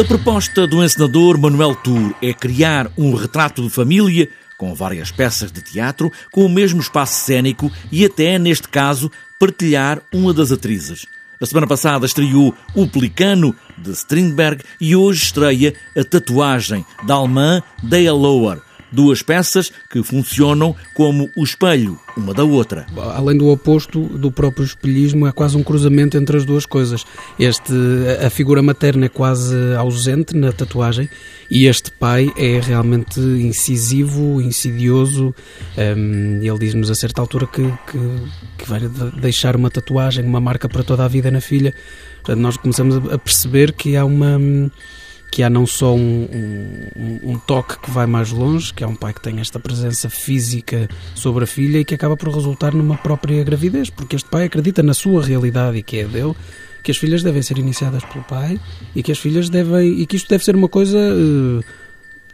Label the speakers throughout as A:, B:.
A: A proposta do encenador Manuel Tour é criar um retrato de família com várias peças de teatro, com o mesmo espaço cênico e até, neste caso, partilhar uma das atrizes. A semana passada estreou O Pelicano, de Strindberg, e hoje estreia A Tatuagem, da alemã Dea Lower, duas peças que funcionam como o espelho uma da outra.
B: Além do oposto do próprio espelhismo, é quase um cruzamento entre as duas coisas. Este, a figura materna é quase ausente na tatuagem e este pai é realmente incisivo, insidioso. Um, ele diz-nos a certa altura que, que, que, vai deixar uma tatuagem, uma marca para toda a vida na filha. Portanto, nós começamos a perceber que há uma que há não só um, um, um, toque que vai mais longe, que é um pai que tem esta presença física sobre a filha e que acaba por resultar numa própria gravidez, porque este pai acredita na sua realidade e que é dele, que as filhas devem ser iniciadas pelo pai e que as filhas devem e que isto deve ser uma coisa uh,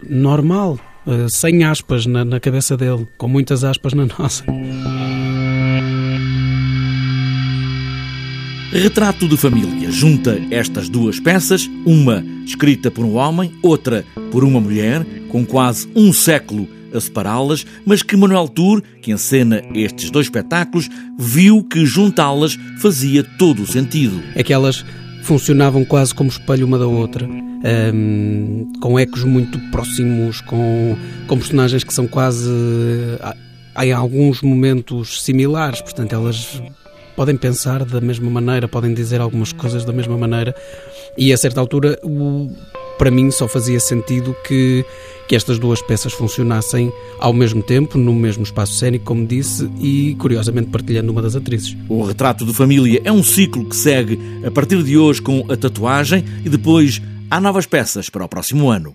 B: normal, uh, sem aspas na, na cabeça dele, com muitas aspas na nossa.
A: Retrato de Família junta estas duas peças, uma escrita por um homem, outra por uma mulher, com quase um século a separá-las, mas que Manuel Tour, que encena estes dois espetáculos, viu que juntá-las fazia todo o sentido.
B: É que elas funcionavam quase como espelho uma da outra, um, com ecos muito próximos, com, com personagens que são quase, em alguns momentos, similares, portanto, elas podem pensar da mesma maneira, podem dizer algumas coisas da mesma maneira, e a certa altura, o, para mim, só fazia sentido que, que estas duas peças funcionassem ao mesmo tempo, no mesmo espaço cênico, como disse, e curiosamente partilhando uma das atrizes.
A: O Retrato de Família é um ciclo que segue a partir de hoje com a tatuagem e depois há novas peças para o próximo ano.